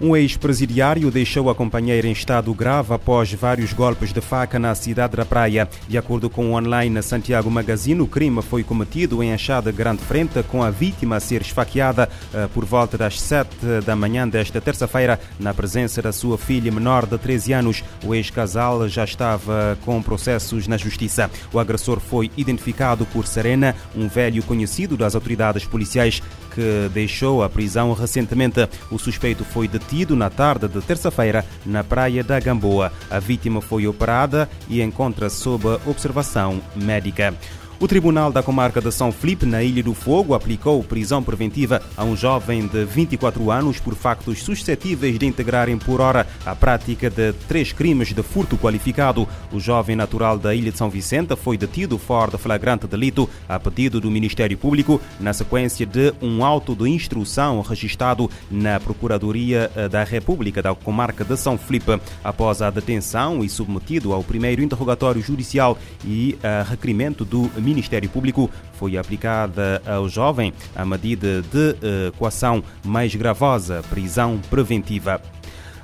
Um ex-presidiário deixou a companheira em estado grave após vários golpes de faca na cidade da Praia. De acordo com o online Santiago Magazine, o crime foi cometido em Achada Grande Frente, com a vítima a ser esfaqueada uh, por volta das 7 da manhã desta terça-feira, na presença da sua filha menor de 13 anos. O ex-casal já estava com processos na justiça. O agressor foi identificado por Serena, um velho conhecido das autoridades policiais que deixou a prisão recentemente. O suspeito foi detido na tarde de terça-feira na praia da Gamboa. A vítima foi operada e encontra-se sob observação médica. O Tribunal da Comarca de São Felipe, na Ilha do Fogo, aplicou prisão preventiva a um jovem de 24 anos por factos suscetíveis de integrarem por hora a prática de três crimes de furto qualificado. O jovem natural da Ilha de São Vicente foi detido fora de flagrante delito a pedido do Ministério Público na sequência de um auto de instrução registrado na Procuradoria da República da Comarca de São Felipe. Após a detenção e submetido ao primeiro interrogatório judicial e a requerimento do Ministério Público foi aplicada ao jovem a medida de coação mais gravosa, prisão preventiva.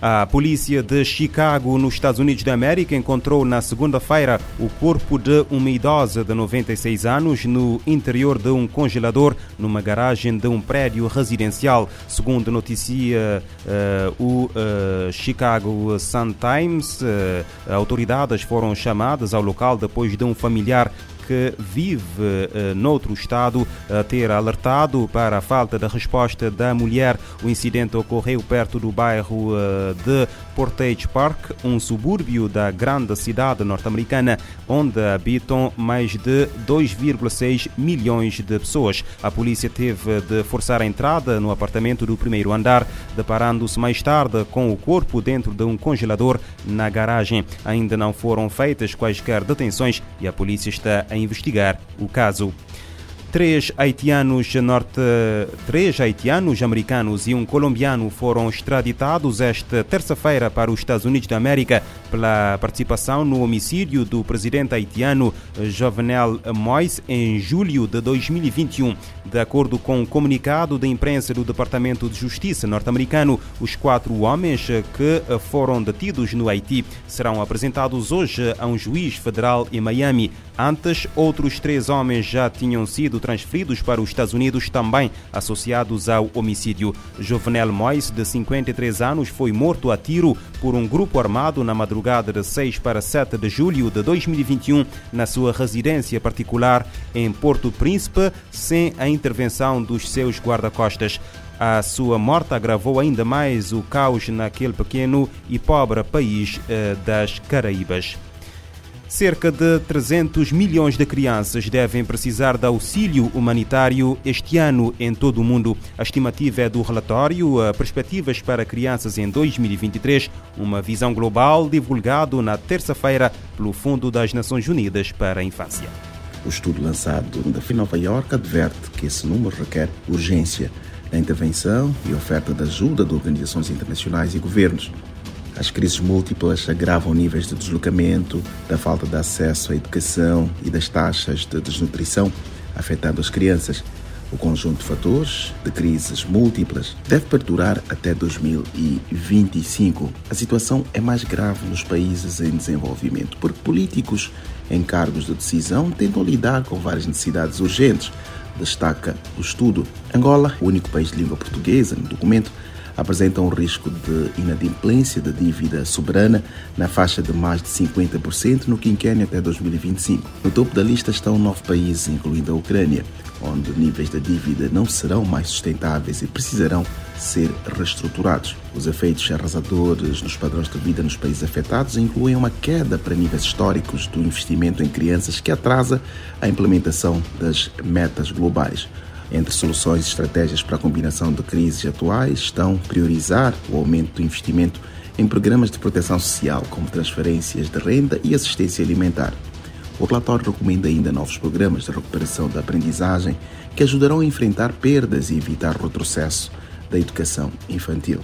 A polícia de Chicago, nos Estados Unidos da América, encontrou na segunda-feira o corpo de uma idosa de 96 anos no interior de um congelador numa garagem de um prédio residencial. Segundo noticia uh, o uh, Chicago Sun-Times, uh, autoridades foram chamadas ao local depois de um familiar que vive uh, noutro estado a ter alertado para a falta de resposta da mulher. O incidente ocorreu perto do bairro uh, de Portage Park, um subúrbio da grande cidade norte-americana, onde habitam mais de 2,6 milhões de pessoas. A polícia teve de forçar a entrada no apartamento do primeiro andar, deparando-se mais tarde com o corpo dentro de um congelador na garagem. Ainda não foram feitas quaisquer detenções e a polícia está a investigar o caso. Três haitianos norte, três haitianos americanos e um colombiano foram extraditados esta terça-feira para os Estados Unidos da América pela participação no homicídio do presidente haitiano Jovenel Moïse em julho de 2021. De acordo com um comunicado da imprensa do Departamento de Justiça norte-americano, os quatro homens que foram detidos no Haiti serão apresentados hoje a um juiz federal em Miami. Antes, outros três homens já tinham sido transferidos para os Estados Unidos, também associados ao homicídio. Jovenel Mois, de 53 anos, foi morto a tiro por um grupo armado na madrugada de 6 para 7 de julho de 2021, na sua residência particular em Porto Príncipe, sem a intervenção dos seus guarda-costas. A sua morte agravou ainda mais o caos naquele pequeno e pobre país eh, das Caraíbas. Cerca de 300 milhões de crianças devem precisar de auxílio humanitário este ano em todo o mundo. A estimativa é do relatório Perspectivas para Crianças em 2023, uma visão global divulgado na terça-feira pelo Fundo das Nações Unidas para a Infância. O estudo lançado da Nova York adverte que esse número requer urgência na intervenção e oferta de ajuda de organizações internacionais e governos. As crises múltiplas agravam níveis de deslocamento, da falta de acesso à educação e das taxas de desnutrição, afetando as crianças. O conjunto de fatores de crises múltiplas deve perdurar até 2025. A situação é mais grave nos países em desenvolvimento, porque políticos em cargos de decisão tentam lidar com várias necessidades urgentes, destaca o estudo. Angola, o único país de língua portuguesa no documento, apresenta um risco de inadimplência da dívida soberana na faixa de mais de 50% no quinquênio até 2025. No topo da lista estão nove países, incluindo a Ucrânia, onde níveis da dívida não serão mais sustentáveis e precisarão ser reestruturados. Os efeitos arrasadores nos padrões de vida nos países afetados incluem uma queda para níveis históricos do investimento em crianças que atrasa a implementação das metas globais. Entre soluções e estratégias para a combinação de crises atuais estão priorizar o aumento do investimento em programas de proteção social, como transferências de renda e assistência alimentar. O relatório recomenda ainda novos programas de recuperação da aprendizagem que ajudarão a enfrentar perdas e evitar retrocesso da educação infantil.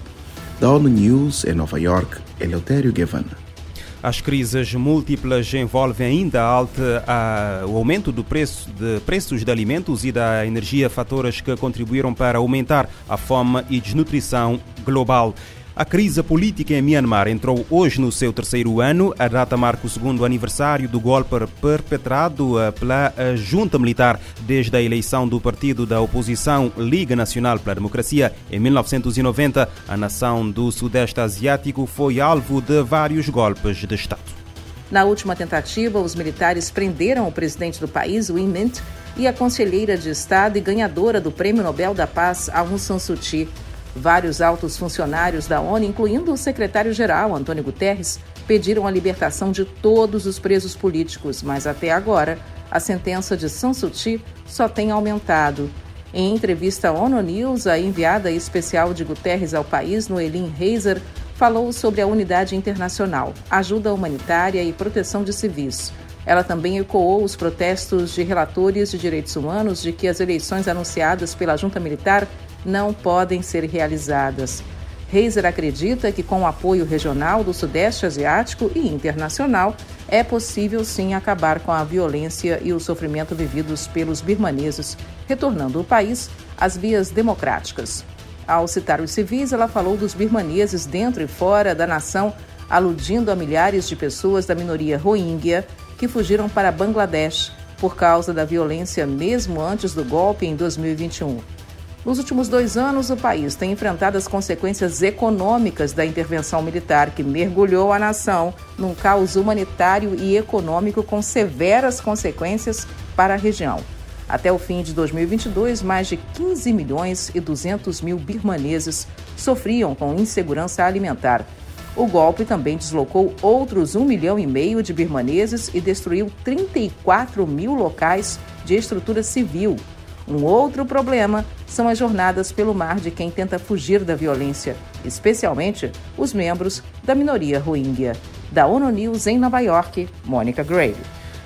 Da ONU News, em Nova York, Eleutério Guevana. As crises múltiplas envolvem ainda alta a, o aumento do preço de preços de alimentos e da energia, fatores que contribuíram para aumentar a fome e desnutrição global. A crise política em Myanmar entrou hoje no seu terceiro ano. A data marca o segundo aniversário do golpe perpetrado eh, pela eh, junta militar desde a eleição do partido da oposição Liga Nacional pela Democracia em 1990. A nação do Sudeste Asiático foi alvo de vários golpes de Estado. Na última tentativa, os militares prenderam o presidente do país, Win Mint, e a conselheira de Estado e ganhadora do Prêmio Nobel da Paz, Aung San Suu Kyi. Vários altos funcionários da ONU, incluindo o secretário-geral, Antônio Guterres, pediram a libertação de todos os presos políticos, mas até agora a sentença de San Suu Kyi só tem aumentado. Em entrevista à ONU News, a enviada especial de Guterres ao país, Noelin Reiser, falou sobre a unidade internacional, ajuda humanitária e proteção de civis. Ela também ecoou os protestos de relatores de direitos humanos de que as eleições anunciadas pela junta militar não podem ser realizadas. Reiser acredita que, com o apoio regional do Sudeste Asiático e internacional, é possível sim acabar com a violência e o sofrimento vividos pelos birmaneses, retornando o país às vias democráticas. Ao citar os civis, ela falou dos birmaneses dentro e fora da nação, aludindo a milhares de pessoas da minoria Rohingya que fugiram para Bangladesh por causa da violência mesmo antes do golpe em 2021. Nos últimos dois anos, o país tem enfrentado as consequências econômicas da intervenção militar que mergulhou a nação num caos humanitário e econômico com severas consequências para a região. Até o fim de 2022, mais de 15 milhões e 200 mil birmaneses sofriam com insegurança alimentar. O golpe também deslocou outros 1 milhão e meio de birmaneses e destruiu 34 mil locais de estrutura civil, um outro problema são as jornadas pelo mar de quem tenta fugir da violência, especialmente os membros da minoria rohingya. Da ONU News em Nova York, Mônica Gray.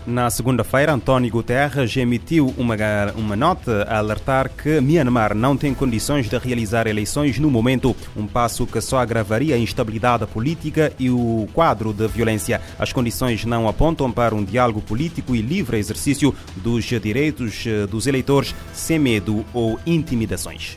Na segunda-feira, António Guterres emitiu uma, uma nota a alertar que Myanmar não tem condições de realizar eleições no momento, um passo que só agravaria a instabilidade política e o quadro de violência. As condições não apontam para um diálogo político e livre exercício dos direitos eh, dos eleitores sem medo ou intimidações.